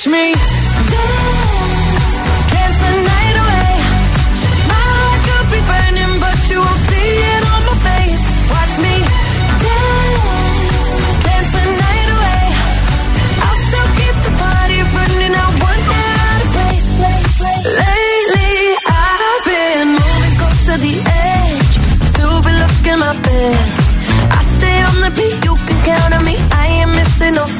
Watch me. Dance, dance the night away. My heart could be burning, but you won't see it on my face. Watch me. Dance, dance the night away. I'll still keep the party burning. I won't out of place. Lately, I've been moving close to the edge. stupid looking my best. I stay on the beat. You can count on me. I ain't missing no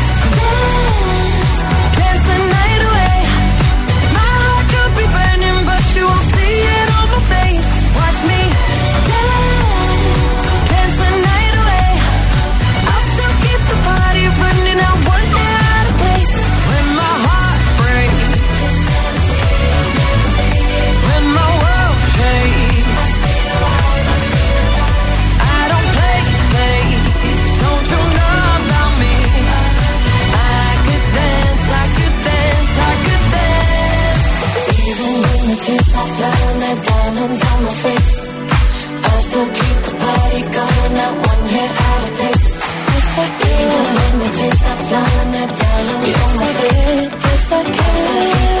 tears I found their diamonds on my face. I still keep the party going, not one hair out of place. Yes, I can. Even when the tears are flowing, their diamonds yes, on my I face. Can. Yes, I can.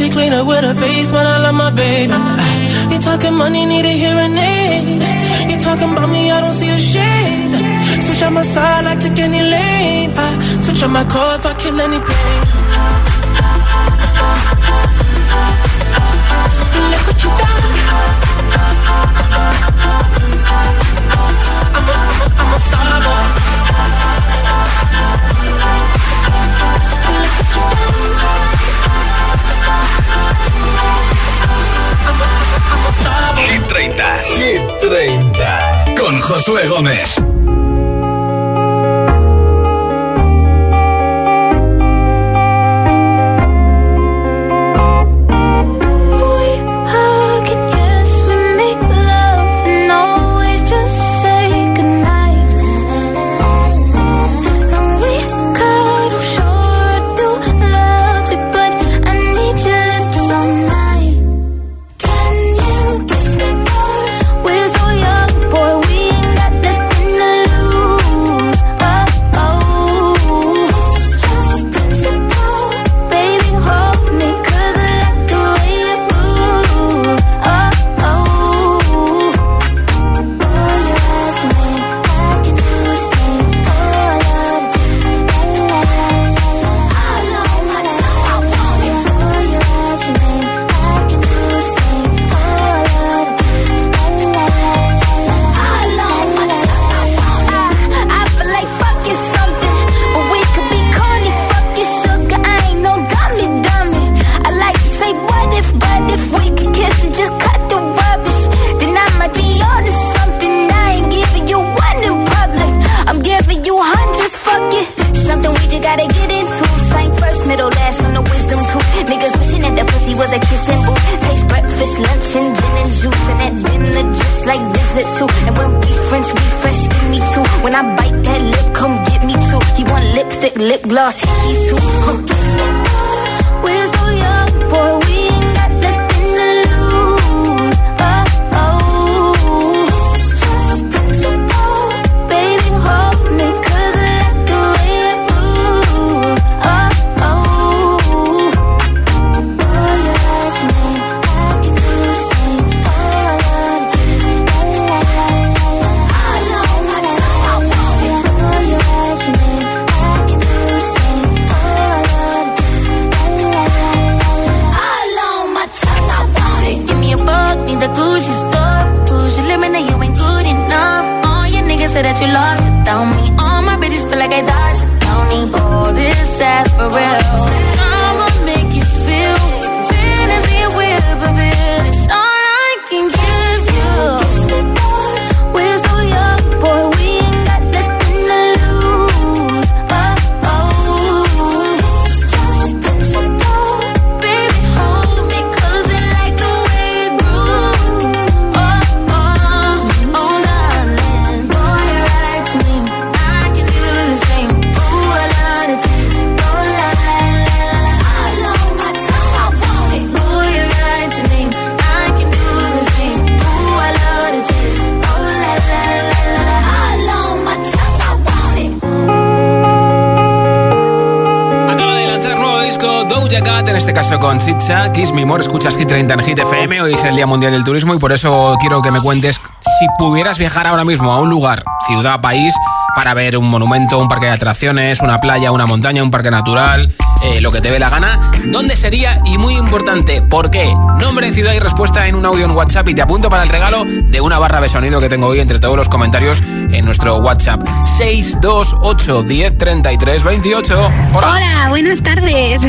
She clean up with her face, man, I love my baby. You talking money, need a hearing aid. You talking about me, I don't see a shade. Switch on my side, I took any lane. I switch on my car if I kill any pain. Josué Gómez. I lip, come get me two. He want lipstick, lip gloss, hickeys too. Huh. Sitcha, Kiss Me More, escuchas Hit 30 en Hit FM, hoy es el Día Mundial del Turismo y por eso quiero que me cuentes si pudieras viajar ahora mismo a un lugar, ciudad, país, para ver un monumento, un parque de atracciones, una playa, una montaña, un parque natural, eh, lo que te dé la gana, ¿dónde sería? Y muy importante, ¿por qué? Nombre, ciudad y respuesta en un audio en WhatsApp y te apunto para el regalo de una barra de sonido que tengo hoy entre todos los comentarios en nuestro WhatsApp 628 10 33 28. Hola. Hola, buenas tardes.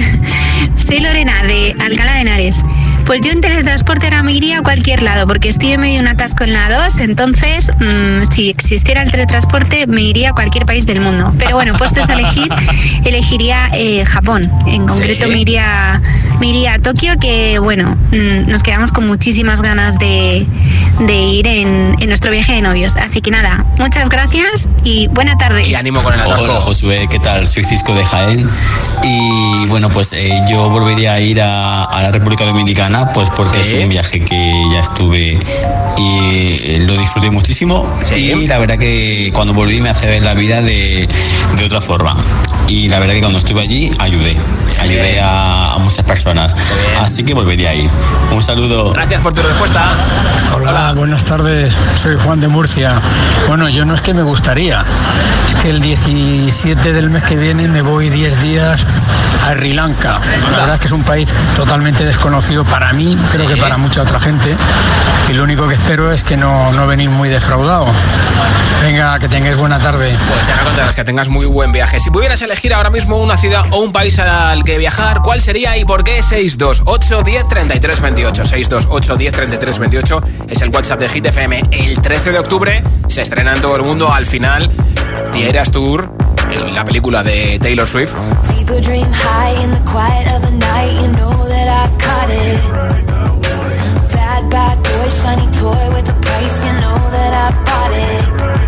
Soy Lorena de Alcalá de Henares. Pues yo en teletransporte ahora me iría a cualquier lado porque estoy en medio de un atasco en la 2, entonces mm, si existiera el teletransporte me iría a cualquier país del mundo. Pero bueno, puestos a elegir, elegiría eh, Japón. En concreto Sí. me iría me iría a Tokio que bueno, mm, nos quedamos con muchísimas ganas de, de ir en, en nuestro viaje de novios. Así que nada, muchas gracias y buena tarde. Y ánimo con el atasco. Hola Josué, ¿qué tal? Soy Cisco de Jaén y bueno, pues eh, yo volvería a ir a, a la República Dominicana pues porque sí. es un viaje que ya estuve y eh, lo disfruté muchísimo. Sí. Y la verdad que cuando volví me hace ver la vida de, de otra forma. Y la verdad que cuando estuve allí ayudé, ayudé a, a muchas personas. Así que volvería a ir. Un saludo. Gracias por tu respuesta. Hola, Hola, buenas tardes. Soy Juan de Murcia. Bueno, yo no es que me gustaría, es que el 17 del mes que viene me voy 10 días a Sri Lanka. La verdad es que es un país totalmente desconocido para para mí, creo que para mucha otra gente. Y lo único que espero es que no, no venís muy defraudado. Venga, que tengáis buena tarde. Pues ya contarás que tengas muy buen viaje. Si pudieras elegir ahora mismo una ciudad o un país al que viajar, ¿cuál sería y por qué? 628 10 33 28. 628 10 33 28 es el WhatsApp de Hit FM. El 13 de octubre se estrena en todo el mundo al final Tierras Tour la película de Taylor Swift. Bad, bad boy, shiny toy with the price, you know that I bought it.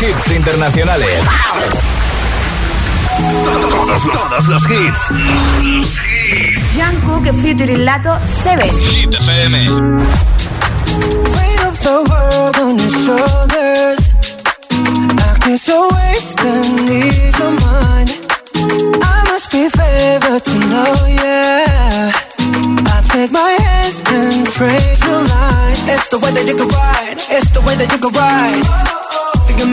Hits internacionales. Todos los, todos los hits. Jungkook featuring Lato, Seven. Hit FM. Weight of the world on your shoulders. I guess you're wasting ease of mine. I must be favored to know, yeah. I take my hands and praise your lines. It's the way that you can ride. It's the way that you can ride.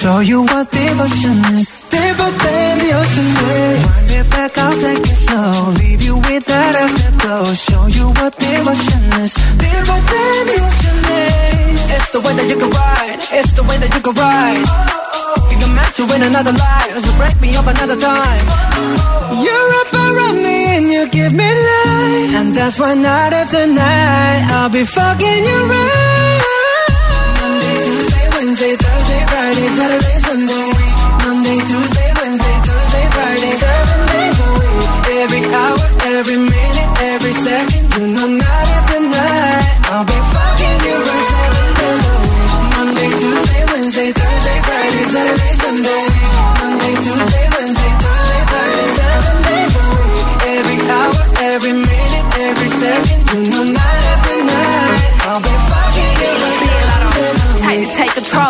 Show you what devotion is. Deeper than the ocean is. Wind it back, I'll take it slow. Leave you with that afterglow. Show you what devotion is. Deeper than the ocean is. It's the way that you can ride. It's the way that you can ride. Think I'm meant to win another life. So break me up another time. You're up around me and you give me life. And that's why night after night, I'll be fucking you right. Wednesday, Thursday, Friday, Saturday, Sunday. Monday, Tuesday, Wednesday, Thursday, Friday, seven days a week. Every hour, every minute,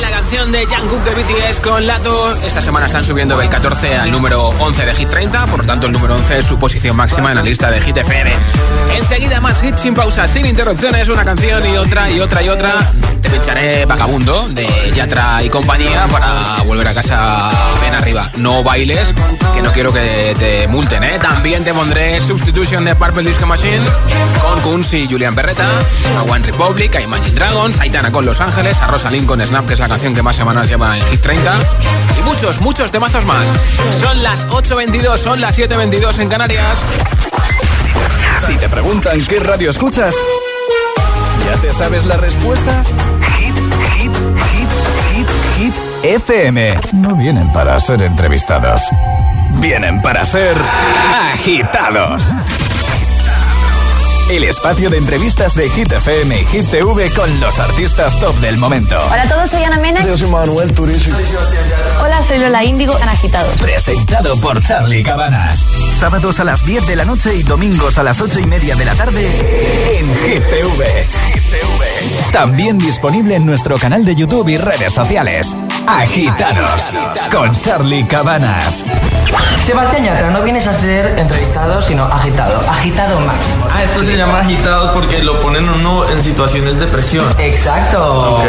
la canción de Jungkook de BTS con Lato. Esta semana están subiendo del 14 al número 11 de Hit 30, por lo tanto el número 11 es su posición máxima en la lista de Hit FM. Enseguida más hits sin pausa, sin interrupciones, una canción y otra y otra y otra. Te pincharé Vagabundo de Yatra y compañía para volver a casa bien arriba. No bailes, que no quiero que te multen, ¿eh? También te pondré Substitution de Purple Disco Machine con Kunz y Julian Berreta, a One Republic, a Imagine Dragons, a con Los Ángeles, a Rosalind con Snap, que es la canción que más semanas lleva en Hit 30, y muchos, muchos temazos más. Son las 8.22, son las 7.22 en Canarias. Si te preguntan qué radio escuchas, ¿ya te sabes la respuesta? FM. No vienen para ser entrevistados, vienen para ser agitados. El espacio de entrevistas de Hit FM y Hit TV con los artistas top del momento. Hola a todos, soy Ana Mena. Yo soy Manuel Turizo. Hola, soy Lola Índigo, en Agitados. Presentado por Charlie Cabanas. Sábados a las 10 de la noche y domingos a las 8 y media de la tarde en Hit TV. También disponible en nuestro canal de YouTube y redes sociales. Agitados con Charlie Cabanas. Sebastián Yatra, no vienes a ser entrevistado, sino agitado. Agitado máximo. Ah, esto se llama agitado porque lo ponen uno en situaciones de presión. Exacto. Ok.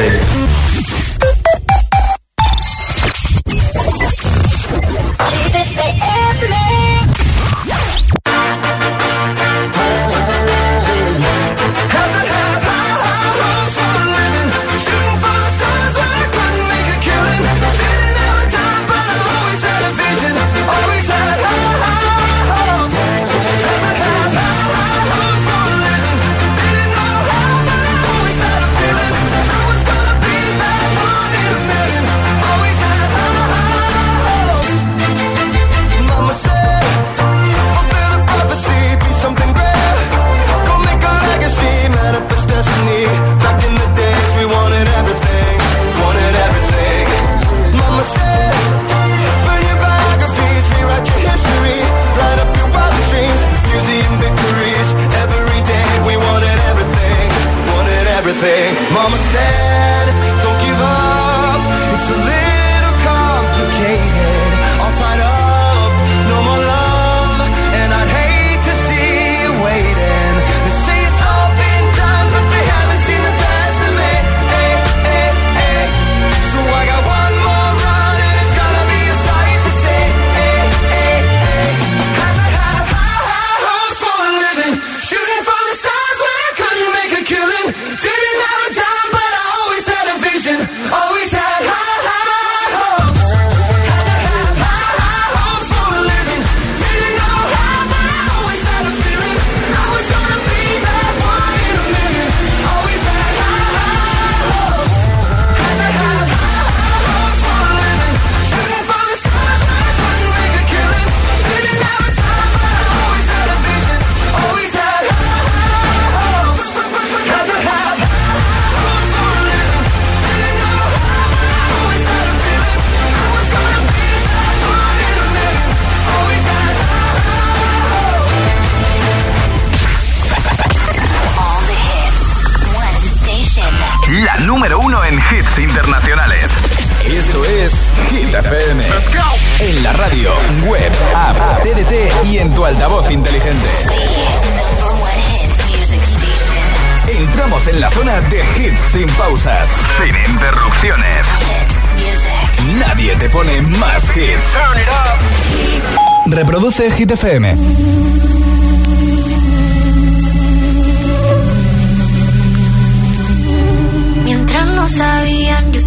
En la zona de hits sin pausas, sin interrupciones. Nadie te pone más hits. Reproduce Hit FM. Mientras no sabían, yo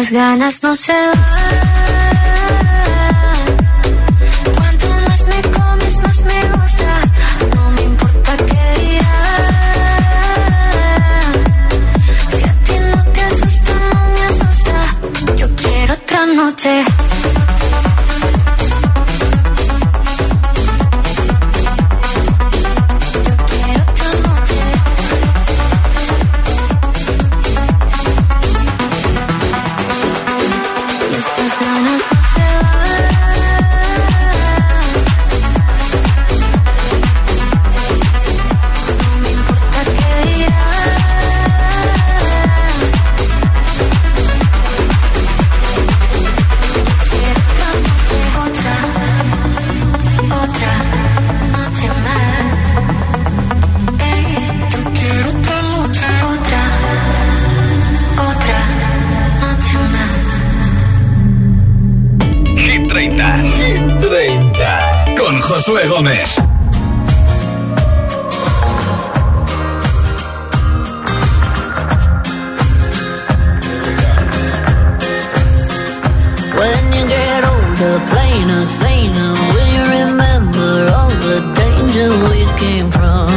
Estas ganas no se van. Older, plainer, saner, will you remember all the danger we came from?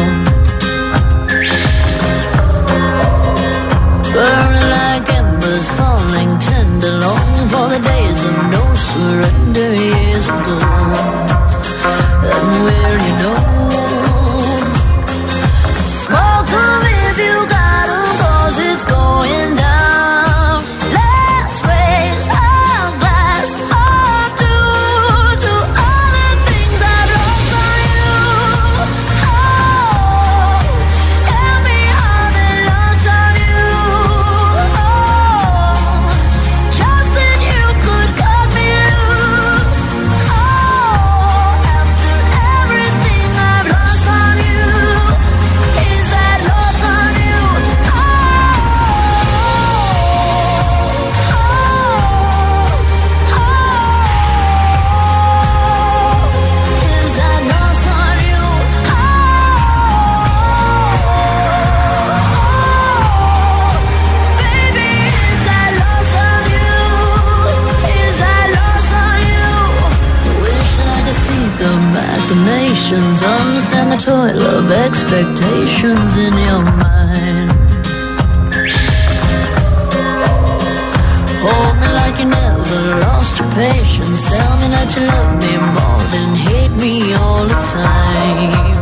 Burning like embers, falling tender, longing for the days of no surrender years ago. And will you know? The of expectations in your mind. Hold me like you never lost your patience. Tell me that you love me more than hate me all the time.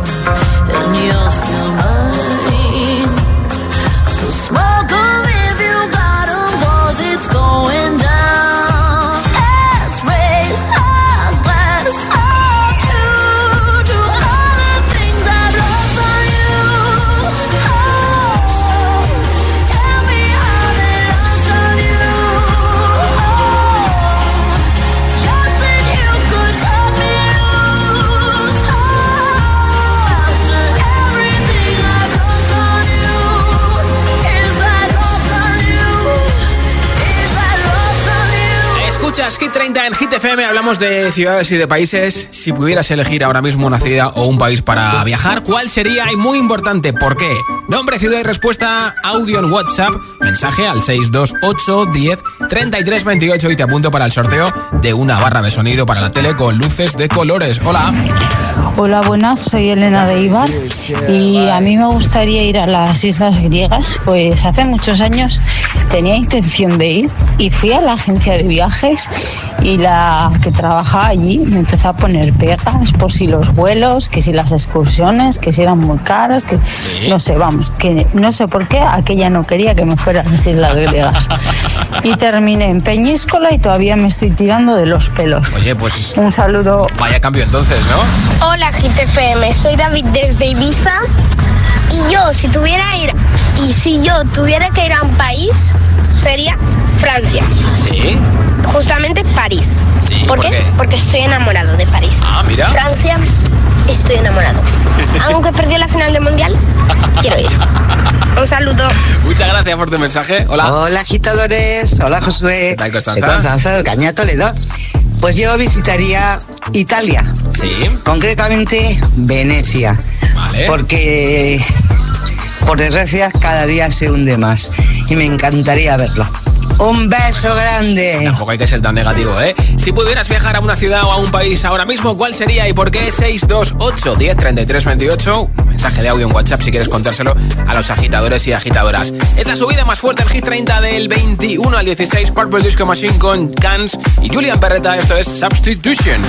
FM, hablamos de ciudades y de países. Si pudieras elegir ahora mismo una ciudad o un país para viajar, ¿cuál sería? Y muy importante, ¿por qué? Nombre, ciudad y respuesta, audio en WhatsApp, mensaje al 628 10 33 28 y te apunto para el sorteo de una barra de sonido para la tele con luces de colores. Hola. Hola, buenas, soy Elena de Ibar y a mí me gustaría ir a las Islas Griegas, pues hace muchos años tenía intención de ir y fui a la agencia de viajes y la que trabaja allí me empezó a poner pegas por si los vuelos, que si las excursiones, que si eran muy caras, que no sé, vamos, que no sé por qué aquella no quería que me fuera a las Islas Griegas. y terminé en Peñíscola y todavía me estoy tirando de los pelos. Oye, pues un saludo. Vaya cambio entonces, ¿no? Hola GTFM, soy David desde Ibiza. Y yo, si tuviera ir y si yo tuviera que ir a un país, sería Francia. ¿Sí? Justamente París. Sí, ¿Por, qué? Porque estoy enamorado de París. Ah, mira. Francia, estoy enamorado. Aunque perdió la final del mundial, quiero ir. Un saludo. Muchas gracias por tu mensaje. Hola. Hola, agitadores. Hola, Josué. Constanza? Caña Toledo. Pues yo visitaría Italia. Sí. Concretamente Venecia. Vale. Porque por desgracia, cada día se hunde más. Y me encantaría verla. Un beso grande. Tampoco hay que ser tan negativo, ¿eh? Si pudieras viajar a una ciudad o a un país ahora mismo, ¿cuál sería y por qué? 628 10 33 Un mensaje de audio en WhatsApp si quieres contárselo a los agitadores y agitadoras. Es la subida más fuerte el Hit 30 del 21 al 16. Purple Disco Machine con Cans y Julian Berreta. Esto es Substitution.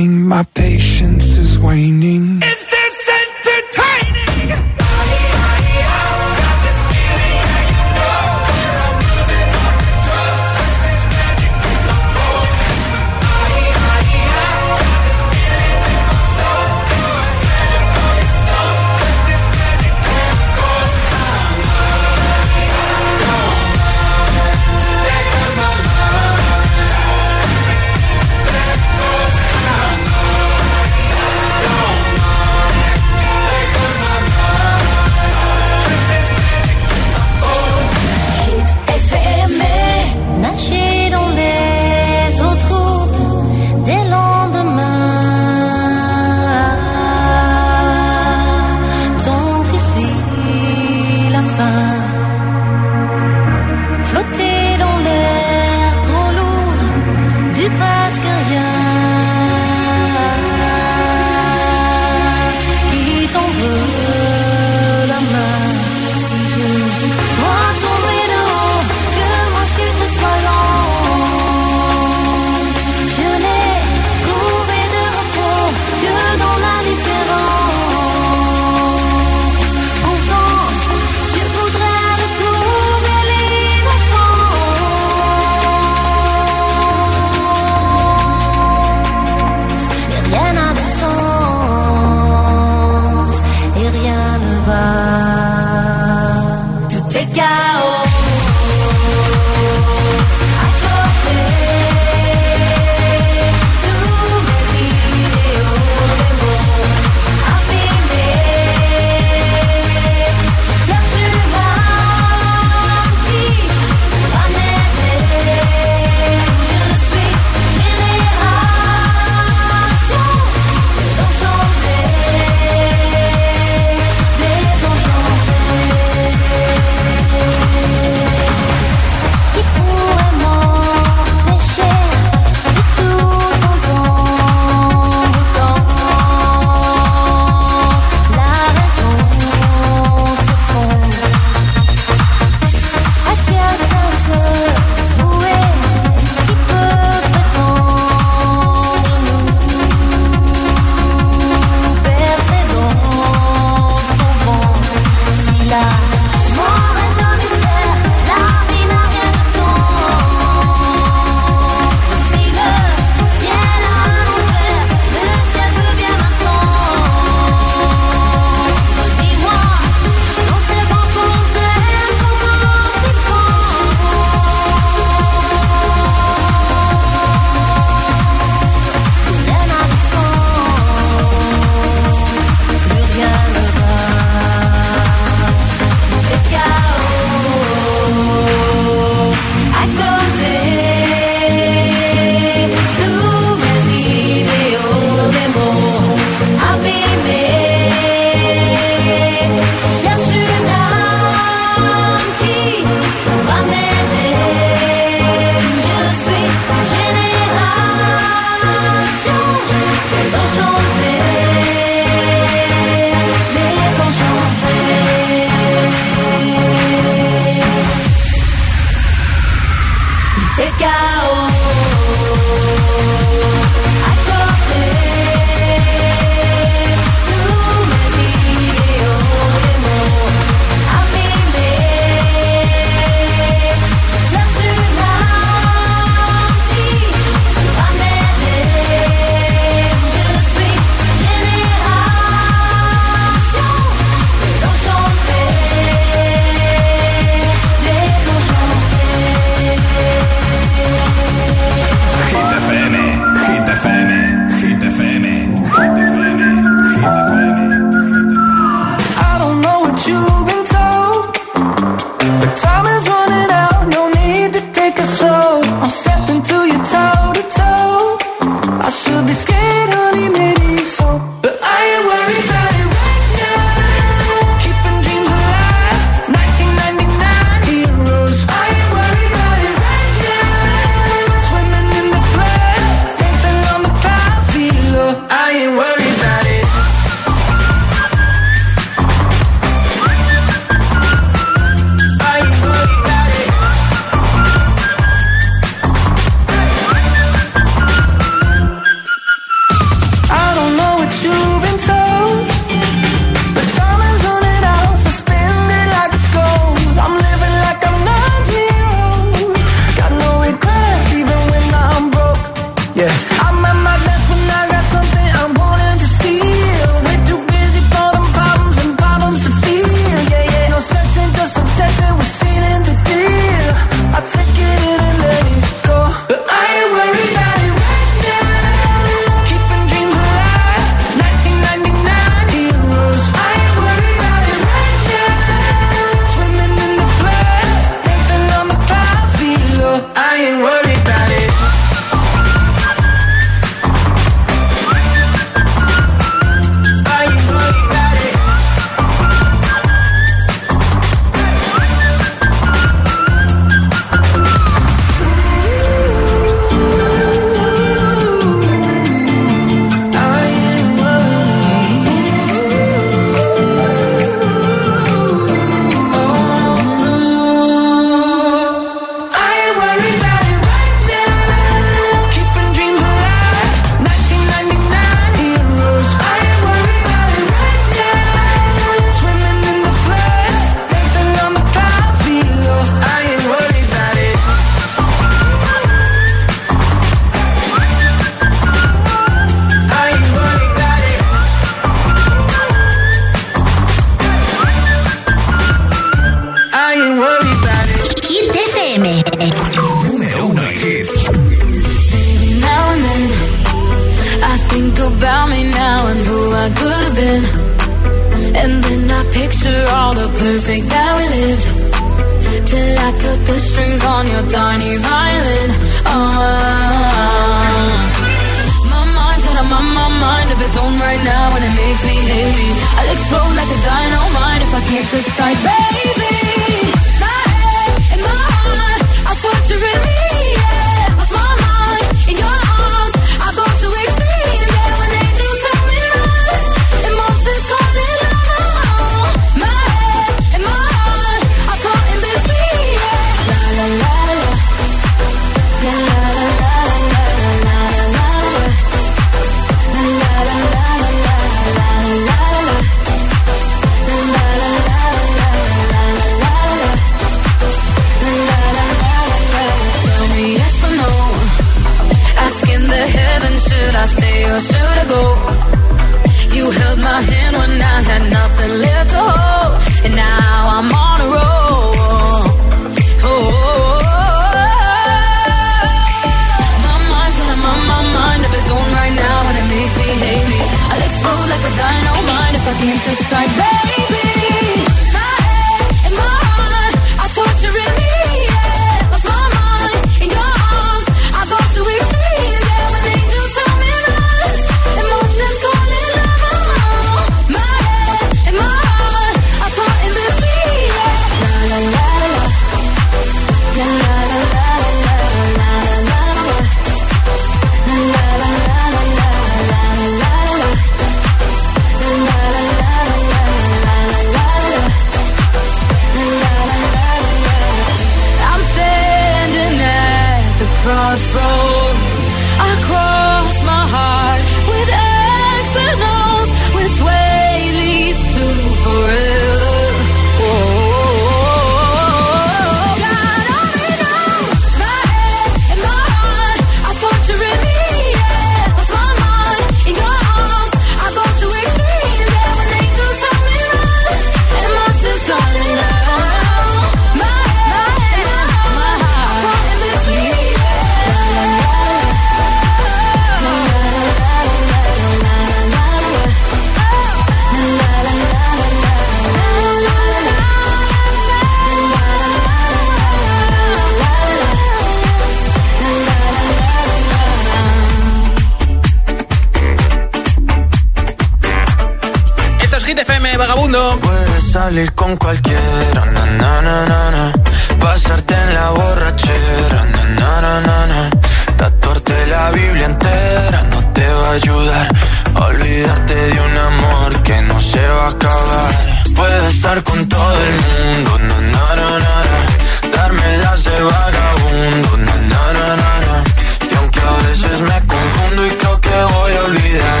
Acabar. Puedes estar con todo el mundo, na, na, na, na. Darme las de vagabundo, na, na, na, na. Y aunque a veces me confundo y creo que voy a olvidar,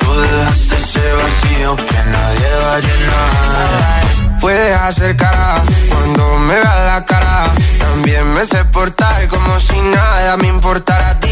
tú dejaste ese vacío que nadie va a llenar. Puedes hacer cara cuando me veas la cara. También me sé portar como si nada me importara a ti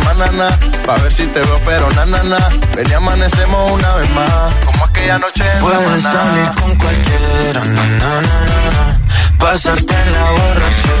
na, pa' ver si te veo, pero na, na, na. Ven y amanecemos una vez más, como aquella noche en Puedes Samaná. salir con cualquiera, na, na, na, na. Pasarte en la borrachera,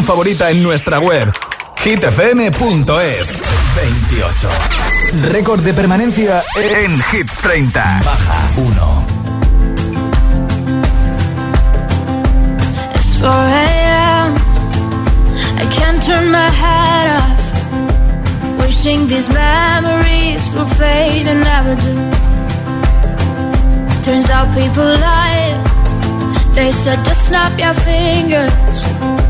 canción favorita en nuestra web hitfm.es 28. Récord de permanencia en Hit 30. Baja 1. It's 4 a.m. I can't turn my head off. Wishing these memories will fade and never do. Turns out people lie. They said just snap your fingers.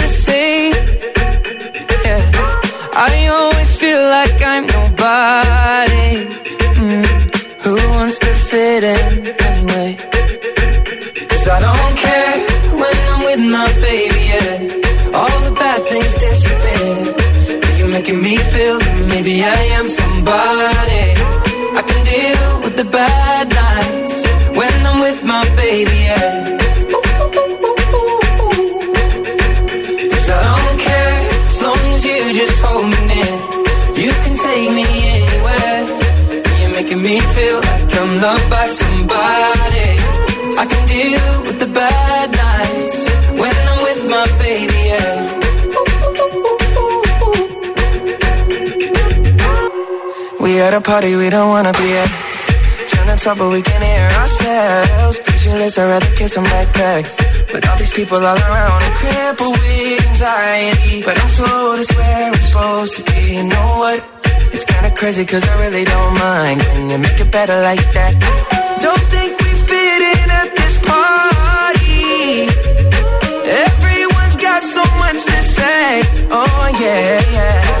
anyway? Cause I don't care when I'm with my baby, yeah. All the bad things disappear. You're making me feel that maybe I am somebody. I can deal with the bad nights when I'm with my baby, yeah. Cause I at a party we don't wanna be at. Trying to talk but we can't hear ourselves. Pictureless, I'd rather kiss them right back. But all these people all around are crippled with anxiety. But I'm told it's where I'm supposed to be. You know what? It's kinda crazy cause I really don't mind. Can you make it better like that? Don't think we fit in at this party. Everyone's got so much to say. Oh yeah, yeah.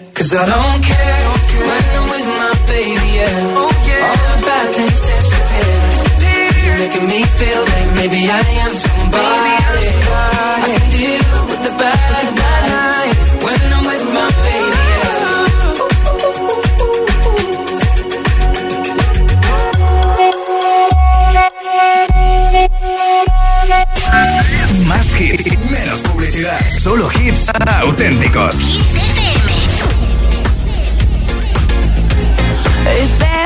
cause I don't care when I'm with my baby. Yeah, All the bad things disappear. You're making me feel like maybe I am somebody. I can deal with the bad nights when I'm with my baby. Más hits, menos publicidad. Solo hits auténticos.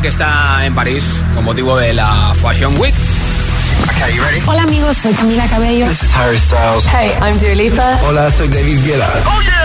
Que está en París con motivo de la Fashion Week. Okay, you ready? Hola amigos, soy Camila Cabello. This is Harry Styles. Hey, I'm Dua Lipa. Hola, soy David Guetta. Oh yeah.